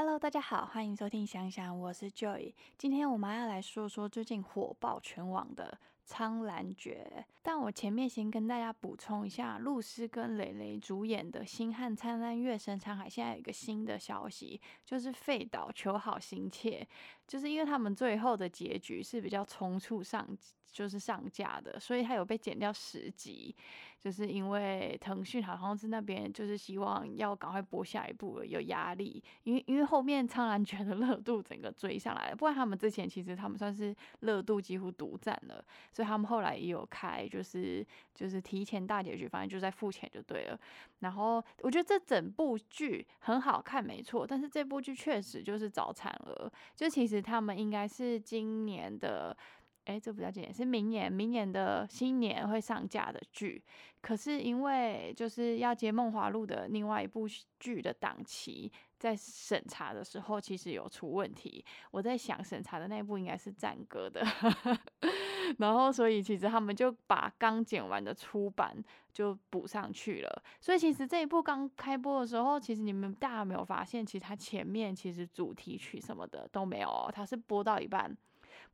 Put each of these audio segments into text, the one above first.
Hello，大家好，欢迎收听想想，我是 Joy。今天我们要来说说最近火爆全网的。苍兰诀，但我前面先跟大家补充一下，露丝跟蕾蕾主演的《星汉灿烂月升沧海》现在有一个新的消息，就是废岛求好心切，就是因为他们最后的结局是比较匆促上，就是上架的，所以它有被剪掉十集，就是因为腾讯好像是那边就是希望要赶快播下一部，有压力，因为因为后面苍兰诀的热度整个追上来了，不然他们之前其实他们算是热度几乎独占了。所以他们后来也有开，就是就是提前大结局，反正就在付钱就对了。然后我觉得这整部剧很好看，没错。但是这部剧确实就是早产儿，就其实他们应该是今年的。哎，这不叫今年，是明年，明年的新年会上架的剧。可是因为就是要接《梦华录》的另外一部剧的档期，在审查的时候其实有出问题。我在想，审查的那部应该是战歌的，然后所以其实他们就把刚剪完的出版就补上去了。所以其实这一部刚开播的时候，其实你们大家没有发现，其实它前面其实主题曲什么的都没有，它是播到一半。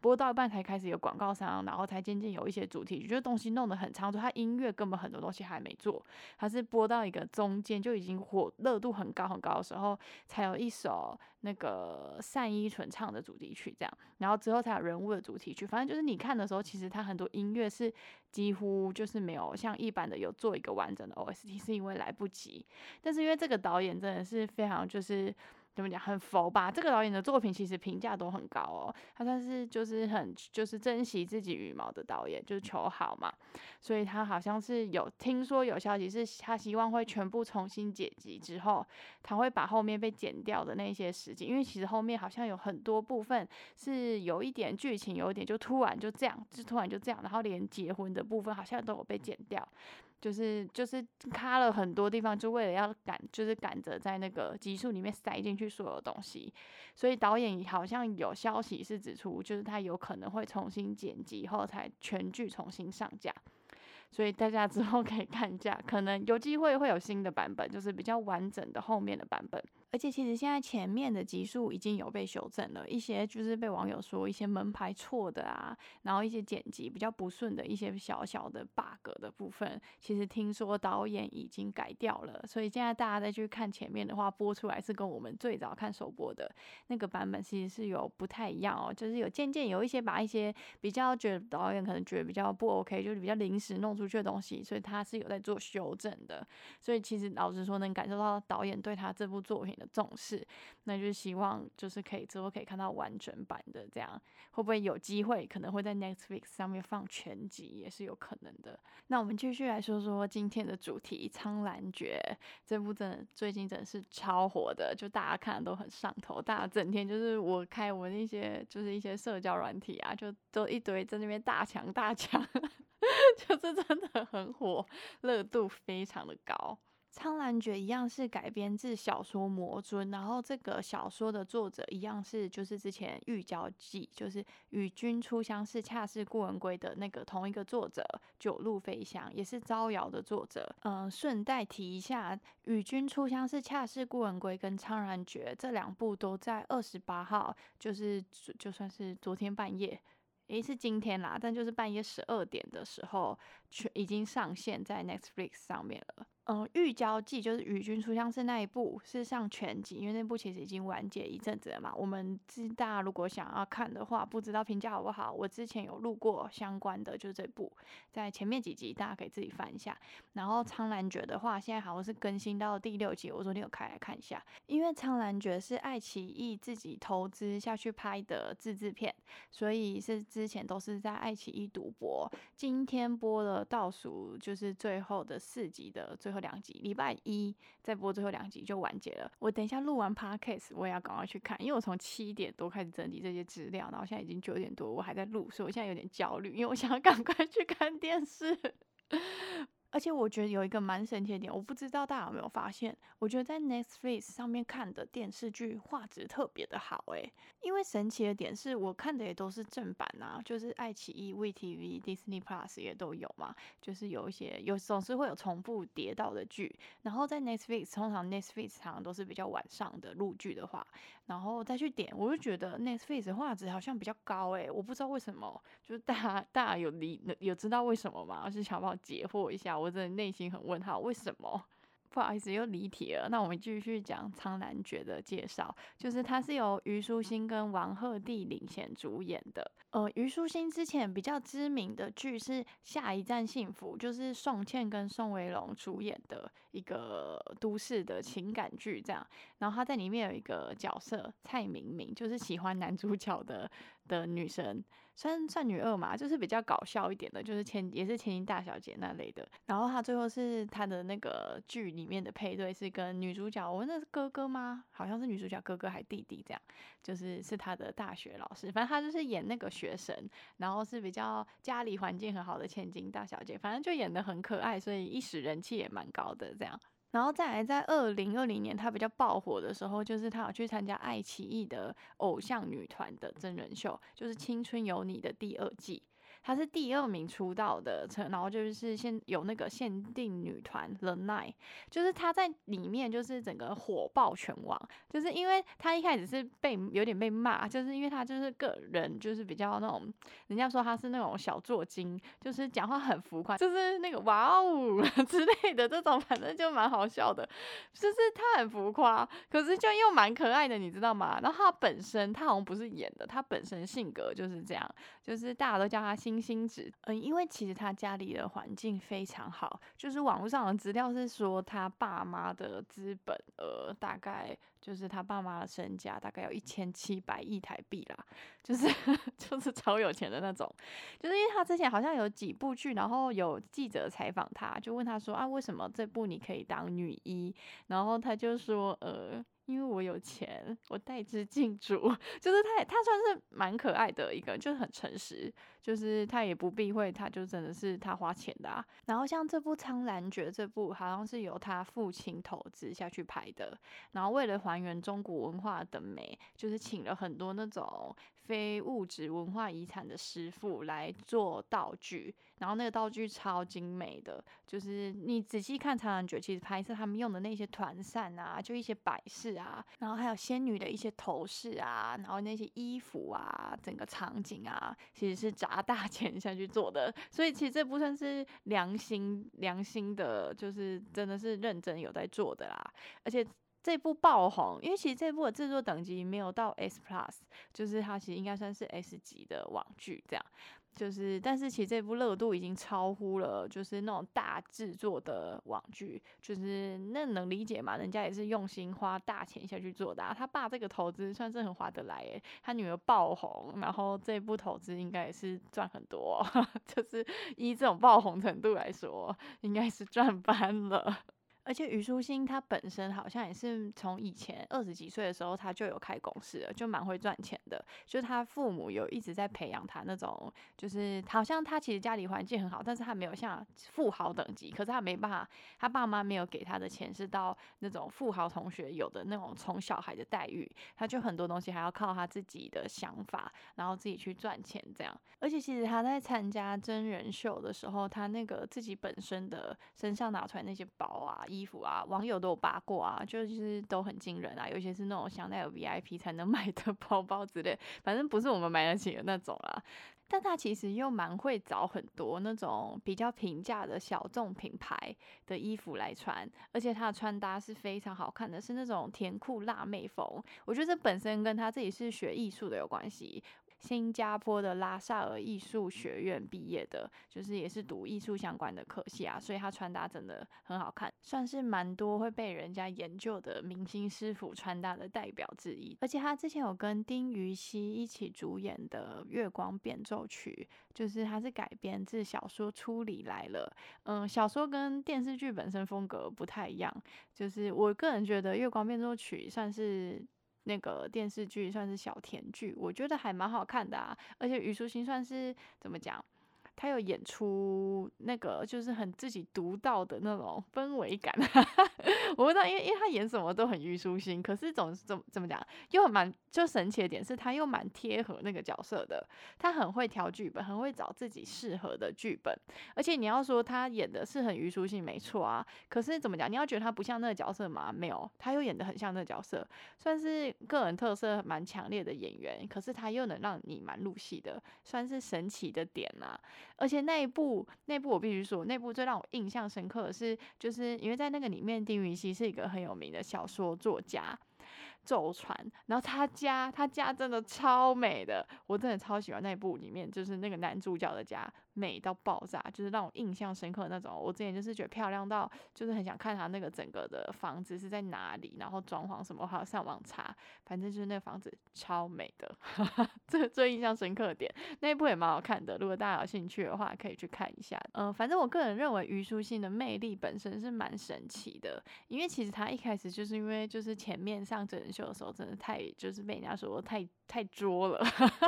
播到一半才开始有广告商，然后才渐渐有一些主题曲，就东西弄得很仓促他音乐根本很多东西还没做，他是播到一个中间就已经火热度很高很高的时候，才有一首那个单依纯唱的主题曲这样，然后之后才有人物的主题曲，反正就是你看的时候，其实他很多音乐是几乎就是没有像一般的有做一个完整的 OST，是因为来不及，但是因为这个导演真的是非常就是。怎么讲很佛吧？这个导演的作品其实评价都很高哦。他算是就是很就是珍惜自己羽毛的导演，就是求好嘛。所以他好像是有听说有消息是，他希望会全部重新剪辑之后，他会把后面被剪掉的那些时间，因为其实后面好像有很多部分是有一点剧情，有一点就突然就这样，就突然就这样，然后连结婚的部分好像都有被剪掉。就是就是卡了很多地方，就为了要赶，就是赶着在那个集数里面塞进去所有东西，所以导演好像有消息是指出，就是他有可能会重新剪辑后才全剧重新上架。所以大家之后可以看一下，可能有机会会有新的版本，就是比较完整的后面的版本。而且其实现在前面的集数已经有被修正了一些，就是被网友说一些门牌错的啊，然后一些剪辑比较不顺的一些小小的 bug 的部分，其实听说导演已经改掉了。所以现在大家再去看前面的话，播出来是跟我们最早看首播的那个版本其实是有不太一样哦，就是有渐渐有一些把一些比较觉得导演可能觉得比较不 OK，就是比较临时弄出去的东西，所以他是有在做修正的。所以其实老实说，能感受到导演对他这部作品的。重视，那就希望就是可以之后可以看到完整版的，这样会不会有机会可能会在 Netflix 上面放全集也是有可能的。那我们继续来说说今天的主题《苍兰诀》这部真的最近真的是超火的，就大家看的都很上头，大家整天就是我开我那些就是一些社交软体啊，就都一堆在那边大抢大抢，就是真的很火，热度非常的高。《苍兰诀》一样是改编自小说《魔尊》，然后这个小说的作者一样是就是之前《玉娇记》就是与君初相识，恰似故人归的那个同一个作者九路飞香，也是招摇的作者。嗯，顺带提一下，《与君初相识，恰似故人归》跟《苍兰诀》这两部都在二十八号，就是就算是昨天半夜。诶，是今天啦，但就是半夜十二点的时候，全已经上线在 Netflix 上面了。嗯，《玉娇记》就是与君初相识那一部是上全集，因为那部其实已经完结一阵子了嘛。我们知大家如果想要看的话，不知道评价好不好，我之前有录过相关的，就是这部，在前面几集大家可以自己翻一下。然后《苍兰诀》的话，现在好像是更新到第六集，我昨天有开来看一下。因为《苍兰诀》是爱奇艺自己投资下去拍的自制片，所以是之前都是在爱奇艺独播。今天播了倒数，就是最后的四集的最。后两集，礼拜一再播最后两集就完结了。我等一下录完 podcast，我也要赶快去看，因为我从七点多开始整理这些资料，然后现在已经九点多，我还在录，所以我现在有点焦虑，因为我想要赶快去看电视。而且我觉得有一个蛮神奇的点，我不知道大家有没有发现，我觉得在 Netflix 上面看的电视剧画质特别的好诶，因为神奇的点是我看的也都是正版啊，就是爱奇艺、VTV、Disney Plus 也都有嘛，就是有一些有总是会有重复叠到的剧，然后在 Netflix 通常 Netflix 常常都是比较晚上的录剧的话，然后再去点，我就觉得 Netflix 画质好像比较高诶，我不知道为什么，就是大家大家有理有知道为什么吗？是想帮我解惑一下。我真的内心很问号，为什么？不好意思，又离题了。那我们继续讲《苍兰诀》的介绍，就是它是由虞书欣跟王鹤棣领衔主演的。呃，虞书欣之前比较知名的剧是《下一站幸福》，就是宋茜跟宋威龙主演的一个都市的情感剧，这样。然后她在里面有一个角色蔡明明，就是喜欢男主角的的女生。算算女二嘛，就是比较搞笑一点的，就是千也是千金大小姐那类的。然后她最后是她的那个剧里面的配对是跟女主角，我那是哥哥吗？好像是女主角哥哥还弟弟这样，就是是她的大学老师。反正她就是演那个学生，然后是比较家里环境很好的千金大小姐，反正就演的很可爱，所以一时人气也蛮高的这样。然后再来，在二零二零年，他比较爆火的时候，就是他有去参加爱奇艺的偶像女团的真人秀，就是《青春有你》的第二季。她是第二名出道的，然后就是现有那个限定女团 The Nine，就是她在里面就是整个火爆全网，就是因为她一开始是被有点被骂，就是因为她就是个人就是比较那种，人家说她是那种小作精，就是讲话很浮夸，就是那个哇哦 之类的这种，反正就蛮好笑的，就是她很浮夸，可是就又蛮可爱的，你知道吗？然后她本身她好像不是演的，她本身性格就是这样，就是大家都叫她星星子，嗯，因为其实他家里的环境非常好，就是网络上的资料是说他爸妈的资本额大概就是他爸妈的身家大概有一千七百亿台币啦，就是 就是超有钱的那种，就是因为他之前好像有几部剧，然后有记者采访他，就问他说啊，为什么这部你可以当女一？然后他就说，呃。因为我有钱，我带资进主，就是他，他算是蛮可爱的一个，就是很诚实，就是他也不避讳，他就真的是他花钱的啊。然后像这部《苍兰诀》这部，好像是由他父亲投资下去拍的，然后为了还原中国文化的美，就是请了很多那种。非物质文化遗产的师傅来做道具，然后那个道具超精美的，就是你仔细看《苍兰诀》，其实拍摄他们用的那些团扇啊，就一些摆饰啊，然后还有仙女的一些头饰啊，然后那些衣服啊，整个场景啊，其实是砸大钱下去做的，所以其实这部算是良心良心的，就是真的是认真有在做的啦，而且。这部爆红，因为其实这部的制作等级没有到 S Plus，就是它其实应该算是 S 级的网剧这样，就是但是其实这部热度已经超乎了，就是那种大制作的网剧，就是那能理解嘛？人家也是用心花大钱下去做的，他爸这个投资算是很划得来诶，他女儿爆红，然后这部投资应该也是赚很多，就是以这种爆红程度来说，应该是赚翻了。而且虞书欣她本身好像也是从以前二十几岁的时候，她就有开公司了，就蛮会赚钱的。就是她父母有一直在培养她那种，就是好像她其实家里环境很好，但是她没有像富豪等级，可是她没办法，她爸妈没有给她的钱是到那种富豪同学有的那种宠小孩的待遇，她就很多东西还要靠她自己的想法，然后自己去赚钱这样。而且其实她在参加真人秀的时候，她那个自己本身的身上拿出来那些包啊。衣服啊，网友都有扒过啊，就是都很惊人啊，有些是那种香奈儿 VIP 才能买的包包之类，反正不是我们买得起的那种啦。但他其实又蛮会找很多那种比较平价的小众品牌的衣服来穿，而且他的穿搭是非常好看的，是那种甜酷辣妹风。我觉得这本身跟他自己是学艺术的有关系。新加坡的拉萨尔艺术学院毕业的，就是也是读艺术相关的科系啊，所以他穿搭真的很好看，算是蛮多会被人家研究的明星师傅穿搭的代表之一。而且他之前有跟丁禹兮一起主演的《月光变奏曲》，就是他是改编自小说《初里来了》。嗯，小说跟电视剧本身风格不太一样，就是我个人觉得《月光变奏曲》算是。那个电视剧算是小甜剧，我觉得还蛮好看的啊。而且虞书欣算是怎么讲，他有演出那个就是很自己独到的那种氛围感。我不知道，因为因为他演什么都很虞书欣，可是总怎么怎么讲，又蛮就神奇的点是他又蛮贴合那个角色的。他很会挑剧本，很会找自己适合的剧本。而且你要说他演的是很虞书欣，没错啊。可是怎么讲，你要觉得他不像那个角色吗？没有，他又演的很像那个角色，算是个人特色蛮强烈的演员。可是他又能让你蛮入戏的，算是神奇的点啦。而且那一部，那部我必须说，那部最让我印象深刻的是，就是因为在那个里面，丁禹兮是一个很有名的小说作家。舟船，然后他家他家真的超美的，我真的超喜欢那一部里面，就是那个男主角的家。美到爆炸，就是让我印象深刻的那种。我之前就是觉得漂亮到，就是很想看他那个整个的房子是在哪里，然后装潢什么，还要上网查。反正就是那个房子超美的，这最印象深刻点。那一部也蛮好看的，如果大家有兴趣的话，可以去看一下。嗯，反正我个人认为虞书欣的魅力本身是蛮神奇的，因为其实他一开始就是因为就是前面上整秀的时候，真的太就是被人家说太。太作了，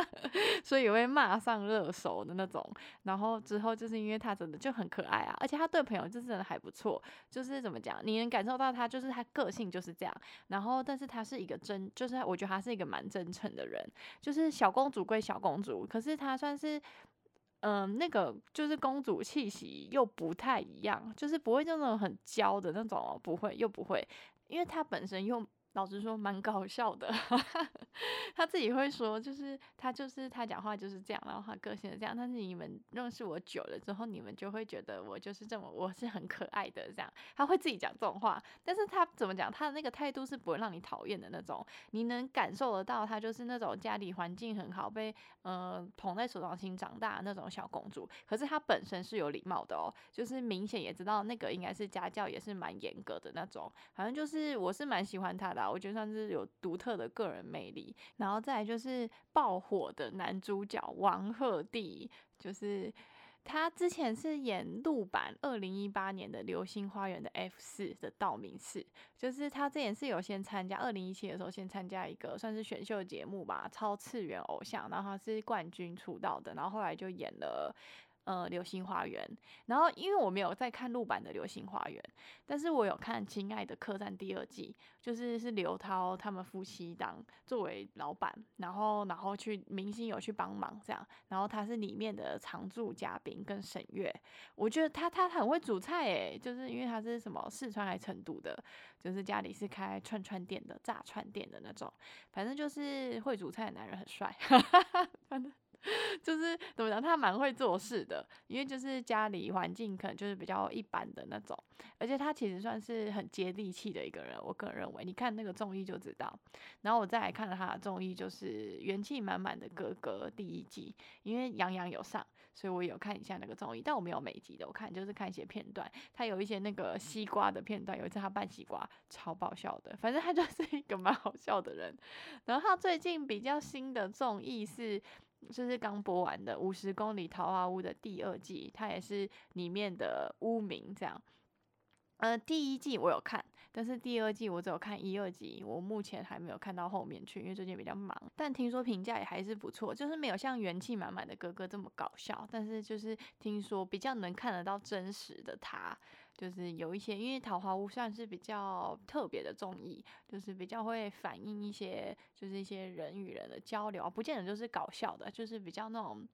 所以也会骂上热搜的那种。然后之后就是因为他真的就很可爱啊，而且他对朋友就真的还不错。就是怎么讲，你能感受到他就是他个性就是这样。然后，但是他是一个真，就是我觉得他是一个蛮真诚的人。就是小公主归小公主，可是他算是嗯那个就是公主气息又不太一样，就是不会那种很娇的那种，不会又不会，因为她本身又。老实说，蛮搞笑的。他自己会说，就是他就是他讲话就是这样，然后他个性是这样。但是你们认识我久了之后，你们就会觉得我就是这么，我是很可爱的这样。他会自己讲这种话，但是他怎么讲，他的那个态度是不会让你讨厌的那种。你能感受得到，他就是那种家里环境很好，被呃捧在手掌心长大的那种小公主。可是他本身是有礼貌的哦，就是明显也知道那个应该是家教也是蛮严格的那种。反正就是我是蛮喜欢他的。我觉得算是有独特的个人魅力，然后再来就是爆火的男主角王鹤棣，就是他之前是演陆版二零一八年的《流星花园》的 F 四的道明寺，就是他之前是有先参加二零一七的时候先参加一个算是选秀节目吧，超次元偶像，然后他是冠军出道的，然后后来就演了。呃，流星花园。然后，因为我没有在看陆版的流星花园，但是我有看《亲爱的客栈》第二季，就是是刘涛他们夫妻档作为老板，然后然后去明星有去帮忙这样，然后他是里面的常驻嘉宾跟沈月，我觉得他他很会煮菜诶，就是因为他是什么四川还成都的，就是家里是开串串店的炸串店的那种，反正就是会煮菜的男人很帅，反正。就是怎么讲，他蛮会做事的，因为就是家里环境可能就是比较一般的那种，而且他其实算是很接地气的一个人，我个人认为，你看那个综艺就知道。然后我再来看了他的综艺，就是元气满满的哥哥第一季，因为杨洋有上，所以我有看一下那个综艺，但我没有每集的，我看就是看一些片段，他有一些那个西瓜的片段，有一次他拌西瓜超爆笑的，反正他就是一个蛮好笑的人。然后他最近比较新的综艺是。就是刚播完的《五十公里桃花坞》的第二季，它也是里面的污名这样。呃，第一季我有看，但是第二季我只有看一二集，我目前还没有看到后面去，因为最近比较忙。但听说评价也还是不错，就是没有像元气满满的哥哥这么搞笑，但是就是听说比较能看得到真实的他。就是有一些，因为《桃花坞》算是比较特别的综艺，就是比较会反映一些，就是一些人与人的交流，不见得就是搞笑的，就是比较那种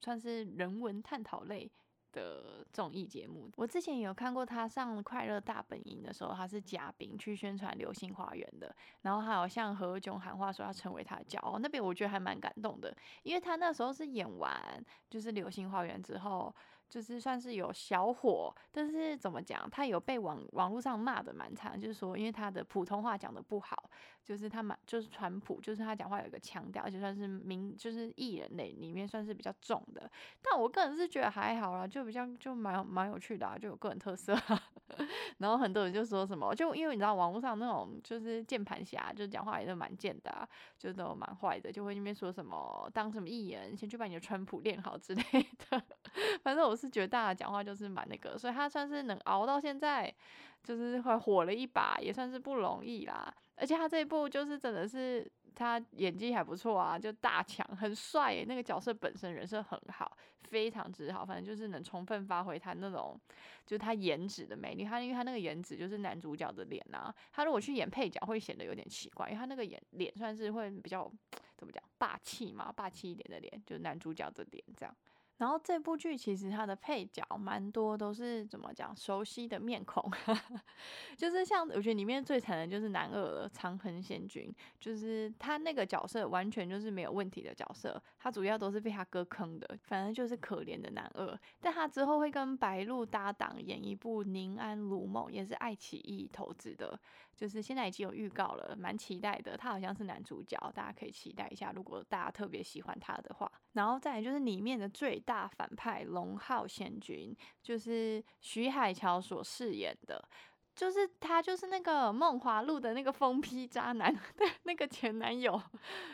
算是人文探讨类的综艺节目。我之前有看过他上《快乐大本营》的时候，他是嘉宾去宣传《流星花园》的，然后还有向何炅喊话说要成为他的骄傲，那边我觉得还蛮感动的，因为他那时候是演完就是《流星花园》之后。就是算是有小火，但是怎么讲，他有被网网络上骂的蛮惨，就是说因为他的普通话讲的不好，就是他蛮就是川普，就是他讲话有一个腔调，而且算是民就是艺人类里面算是比较重的。但我个人是觉得还好啦，就比较就蛮蛮有趣的，啊，就有个人特色。然后很多人就说什么，就因为你知道网络上那种就是键盘侠，就讲话也是蛮贱的，就都蛮坏的，就会那边说什么当什么艺人，先去把你的川普练好之类的。反正我。是觉得大家讲话就是蛮那个，所以他算是能熬到现在，就是会火了一把，也算是不容易啦。而且他这一部就是真的是他演技还不错啊，就大强，很帅。那个角色本身人设很好，非常之好，反正就是能充分发挥他那种，就是他颜值的魅力。他因为他那个颜值就是男主角的脸啊，他如果去演配角会显得有点奇怪，因为他那个演脸算是会比较怎么讲霸气嘛，霸气一点的脸，就是男主角的脸这样。然后这部剧其实它的配角蛮多都是怎么讲熟悉的面孔，就是像我觉得里面最惨的就是男二长恒贤君，就是他那个角色完全就是没有问题的角色，他主要都是被他哥坑的，反正就是可怜的男二。但他之后会跟白鹿搭档演一部《宁安如梦》，也是爱奇艺投资的。就是现在已经有预告了，蛮期待的。他好像是男主角，大家可以期待一下。如果大家特别喜欢他的话，然后再来就是里面的最大反派龙浩贤君，就是徐海乔所饰演的，就是他就是那个梦华录的那个疯批渣男的那个前男友，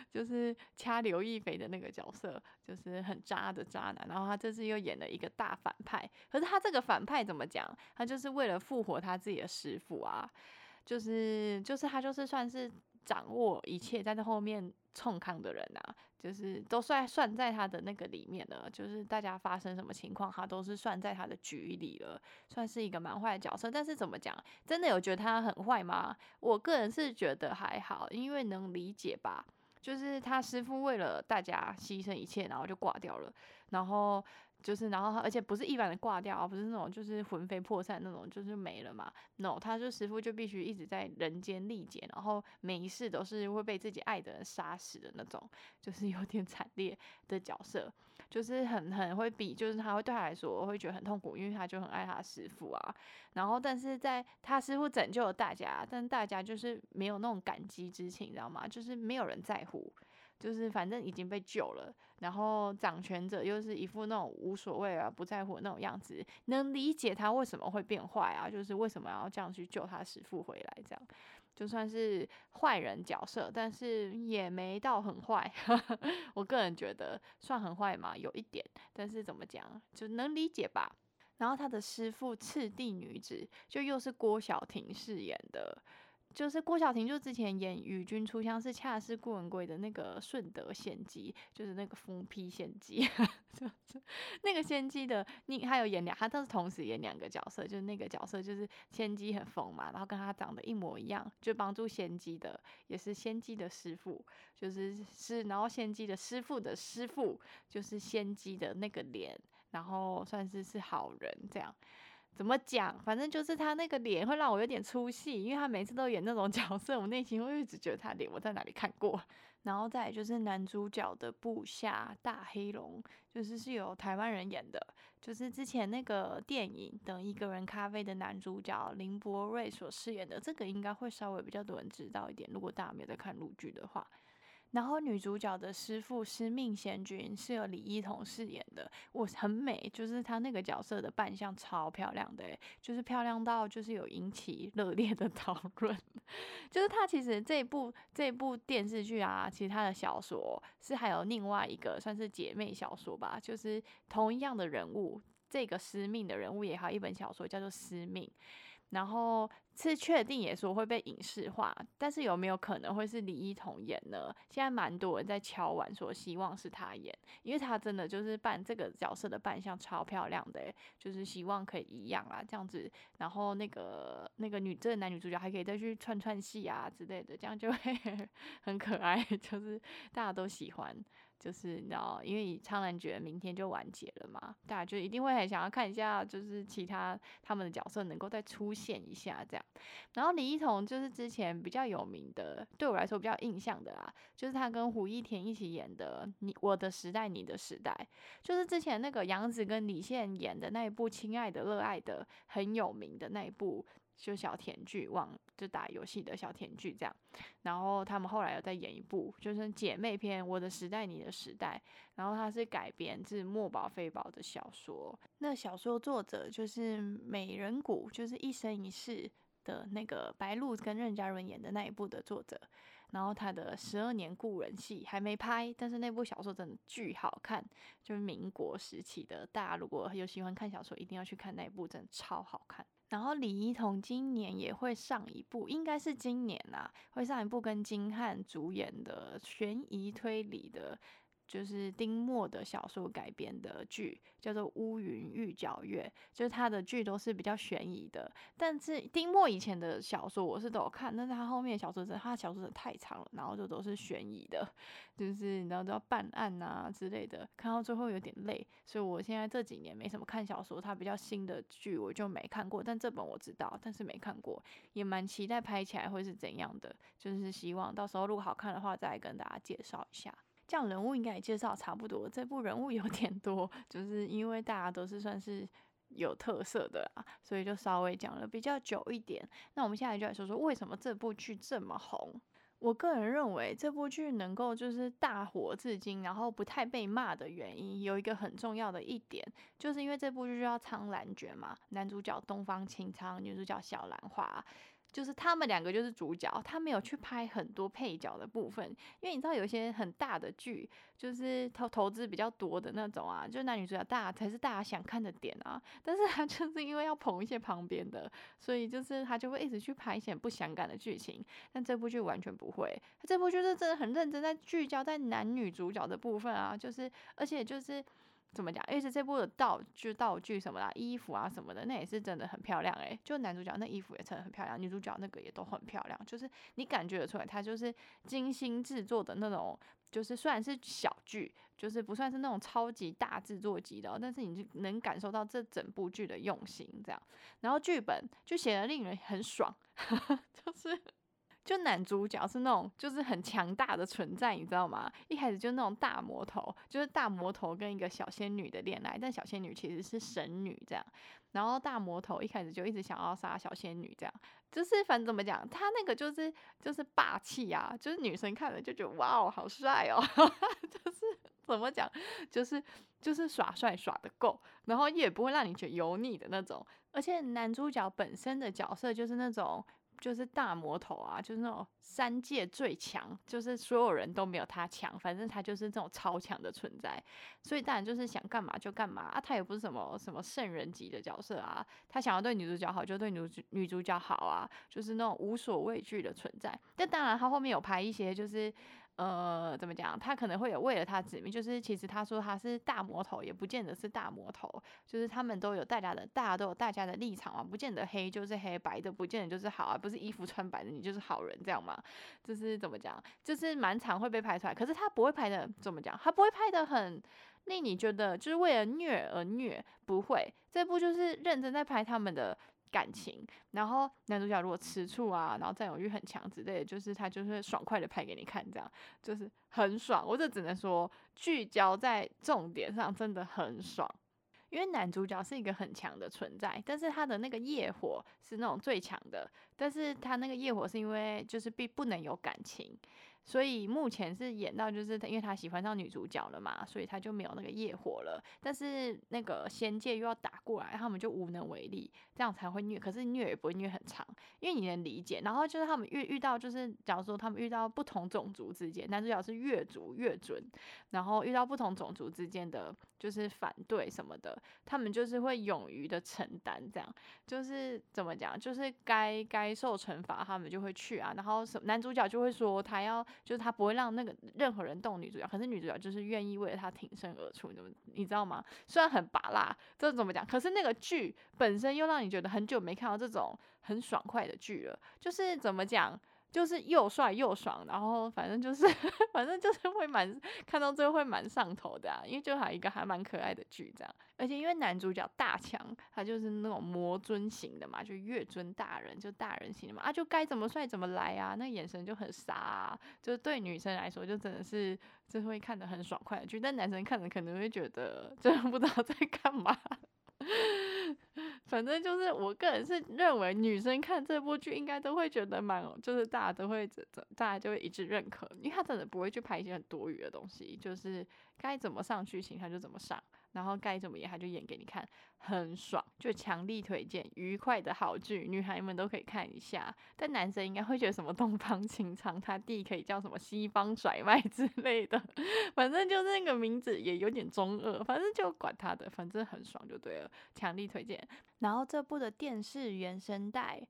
就是掐刘亦菲的那个角色，就是很渣的渣男。然后他这次又演了一个大反派，可是他这个反派怎么讲？他就是为了复活他自己的师傅啊。就是就是他就是算是掌握一切在这后面冲康的人啊，就是都算算在他的那个里面了。就是大家发生什么情况，他都是算在他的局里了，算是一个蛮坏的角色。但是怎么讲，真的有觉得他很坏吗？我个人是觉得还好，因为能理解吧。就是他师傅为了大家牺牲一切，然后就挂掉了，然后。就是，然后而且不是一般的挂掉，而不是那种就是魂飞魄散那种，就是没了嘛。no，他就师傅就必须一直在人间历劫，然后每一世都是会被自己爱的人杀死的那种，就是有点惨烈的角色，就是很很会比，就是他会对他来说会觉得很痛苦，因为他就很爱他师傅啊。然后但是在他师傅拯救了大家，但大家就是没有那种感激之情，你知道吗？就是没有人在乎。就是反正已经被救了，然后掌权者又是一副那种无所谓啊、不在乎那种样子，能理解他为什么会变坏啊？就是为什么要这样去救他师父回来？这样就算是坏人角色，但是也没到很坏。我个人觉得算很坏嘛，有一点，但是怎么讲就能理解吧。然后他的师父赤地女子，就又是郭晓婷饰演的。就是郭晓婷，就之前演《与君初相识》，恰是顾文贵的那个顺德仙姬，就是那个疯批仙姬，就是那个仙姬的。你还有演两，他都是同时演两个角色，就是那个角色就是仙姬很疯嘛，然后跟他长得一模一样，就帮助仙姬的，也是仙姬的师傅，就是是，然后仙姬的师傅的师傅就是仙姬的那个脸，然后算是是好人这样。怎么讲？反正就是他那个脸会让我有点出戏，因为他每次都演那种 角色，我内心会一直觉得他脸我在哪里看过。然后再就是男主角的部下大黑龙，就是是由台湾人演的，就是之前那个电影《等一个人咖啡》的男主角林柏瑞所饰演的，这个应该会稍微比较多人知道一点。如果大家没有在看陆剧的话。然后女主角的师傅师命贤君是由李一桐饰演的，我很美，就是她那个角色的扮相超漂亮的，就是漂亮到就是有引起热烈的 讨论。就是她其实这部这部电视剧啊，其实她的小说是还有另外一个算是姐妹小说吧，就是同一样的人物，这个师命的人物也好，一本小说叫做师命。然后是确定也说会被影视化，但是有没有可能会是李一桐演呢？现在蛮多人在敲碗说希望是他演，因为他真的就是扮这个角色的扮相超漂亮的，就是希望可以一样啊这样子。然后那个那个女这个男女主角还可以再去串串戏啊之类的，这样就会 很可爱，就是大家都喜欢。就是你知道，因为苍兰诀明天就完结了嘛，大家就一定会很想要看一下，就是其他他们的角色能够再出现一下这样。然后李一桐就是之前比较有名的，对我来说比较印象的啦，就是他跟胡一田一起演的《你我的时代你的时代》，就是之前那个杨紫跟李现演的那一部《亲爱的热爱的》，很有名的那一部。就小甜剧，往就打游戏的小甜剧这样，然后他们后来又再演一部，就是姐妹篇《我的时代你的时代》，然后它是改编自墨宝非宝的小说，那小说作者就是美人谷，就是一生一世的那个白鹿跟任嘉伦演的那一部的作者，然后他的十二年故人戏还没拍，但是那部小说真的巨好看，就是民国时期的，大家如果有喜欢看小说，一定要去看那一部，真的超好看。然后李一桐今年也会上一部，应该是今年啊，会上一部跟金瀚主演的悬疑推理的。就是丁墨的小说改编的剧，叫做《乌云玉皎月》，就是他的剧都是比较悬疑的。但是丁墨以前的小说我是都有看，但是他后面小说真他的小说真的太长了，然后就都是悬疑的，就是你知道都要办案啊之类的，看到最后有点累。所以我现在这几年没什么看小说，他比较新的剧我就没看过，但这本我知道，但是没看过，也蛮期待拍起来会是怎样的，就是希望到时候如果好看的话，再来跟大家介绍一下。这样人物应该也介绍差不多，这部人物有点多，就是因为大家都是算是有特色的啦，所以就稍微讲了比较久一点。那我们现在就来说说为什么这部剧这么红。我个人认为这部剧能够就是大火至今，然后不太被骂的原因，有一个很重要的一点，就是因为这部剧叫《苍兰诀》嘛，男主角东方青苍，女主角小兰花。就是他们两个就是主角，他没有去拍很多配角的部分，因为你知道有一些很大的剧，就是投投资比较多的那种啊，就是男女主角大才是大家想看的点啊。但是他 就是因为要捧一些旁边的，所以就是他就会一直去拍一些不相干的剧情。但这部剧完全不会，这部剧是真的很认真在聚焦在男女主角的部分啊，就是而且就是。怎么讲？而且这部的道具、道具什么啦，衣服啊什么的，那也是真的很漂亮诶。就男主角那衣服也真的很漂亮，女主角那个也都很漂亮。就是你感觉得出来，它就是精心制作的那种。就是虽然是小剧，就是不算是那种超级大制作级的，但是你就能感受到这整部剧的用心。这样，然后剧本就写的令人很爽，就是。就男主角是那种就是很强大的存在，你知道吗？一开始就那种大魔头，就是大魔头跟一个小仙女的恋爱，但小仙女其实是神女这样。然后大魔头一开始就一直想要杀小仙女，这样就是反正怎么讲，他那个就是就是霸气啊，就是女生看了就觉得哇哦好帅哦，就是怎么讲，就是就是耍帅耍的够，然后也不会让你觉得油腻的那种。而且男主角本身的角色就是那种。就是大魔头啊，就是那种三界最强，就是所有人都没有他强，反正他就是这种超强的存在，所以当然就是想干嘛就干嘛啊，他也不是什么什么圣人级的角色啊，他想要对女主角好就对女主女主角好啊，就是那种无所畏惧的存在。但当然他后面有拍一些就是。呃，怎么讲？他可能会有为了他指名，就是其实他说他是大魔头，也不见得是大魔头，就是他们都有大家的，大家都有大家的立场嘛，不见得黑就是黑，白的不见得就是好啊，不是衣服穿白的你就是好人这样嘛？就是怎么讲？就是蛮常会被拍出来，可是他不会拍的怎么讲？他不会拍的很令你觉得就是为了虐而虐，不会，这部就是认真在拍他们的。感情，然后男主角如果吃醋啊，然后占有欲很强之类的，就是他就是爽快的拍给你看，这样就是很爽。我这只能说聚焦在重点上，真的很爽。因为男主角是一个很强的存在，但是他的那个业火是那种最强的，但是他那个业火是因为就是必不能有感情。所以目前是演到就是他，因为他喜欢上女主角了嘛，所以他就没有那个业火了。但是那个仙界又要打过来，他们就无能为力，这样才会虐。可是虐也不会虐很长，因为你能理解。然后就是他们遇遇到，就是假如说他们遇到不同种族之间，男主角是越族越准，然后遇到不同种族之间的就是反对什么的，他们就是会勇于的承担，这样就是怎么讲，就是该该受惩罚，他们就会去啊。然后男主角就会说他要。就是他不会让那个任何人动女主角，可是女主角就是愿意为了他挺身而出，你你知道吗？虽然很拔辣，这怎么讲？可是那个剧本身又让你觉得很久没看到这种很爽快的剧了，就是怎么讲？就是又帅又爽，然后反正就是 反正就是会蛮看到最后会蛮上头的啊，因为就还一个还蛮可爱的剧这样，而且因为男主角大强，他就是那种魔尊型的嘛，就月尊大人，就大人型的嘛，啊就该怎么帅怎么来啊，那眼神就很傻，就是对女生来说就真的是就会看得很爽快的剧，但男生看着可能会觉得 真的不知道在干嘛。反正就是我个人是认为，女生看这部剧应该都会觉得蛮，就是大家都会，大家就会一致认可，因为他真的不会去拍一些很多余的东西，就是该怎么上剧情他就怎么上，然后该怎么演他就演给你看，很爽，就强力推荐，愉快的好剧，女孩们都可以看一下。但男生应该会觉得什么东方青苍，他弟可以叫什么西方甩卖之类的，反正就那个名字也有点中二，反正就管他的，反正很爽就对了，强力推荐。然后这部的电视原声带。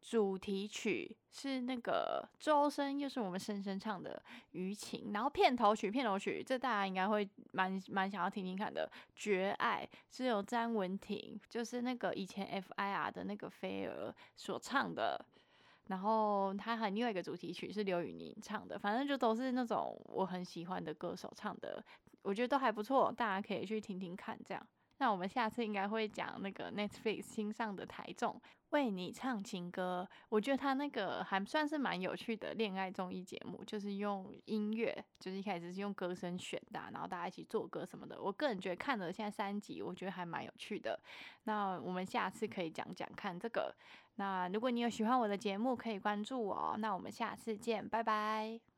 主题曲是那个周深，又是我们深深唱的《余情》，然后片头曲，片头曲这大家应该会蛮蛮想要听听看的，《绝爱》是由詹雯婷，就是那个以前 FIR 的那个飞儿所唱的，然后他还另外一个主题曲是刘宇宁唱的，反正就都是那种我很喜欢的歌手唱的，我觉得都还不错，大家可以去听听看，这样。那我们下次应该会讲那个 Netflix 新上的台中为你唱情歌，我觉得他那个还算是蛮有趣的恋爱综艺节目，就是用音乐，就是一开始是用歌声选的，然后大家一起做歌什么的。我个人觉得看了现在三集，我觉得还蛮有趣的。那我们下次可以讲讲看这个。那如果你有喜欢我的节目，可以关注我。那我们下次见，拜拜。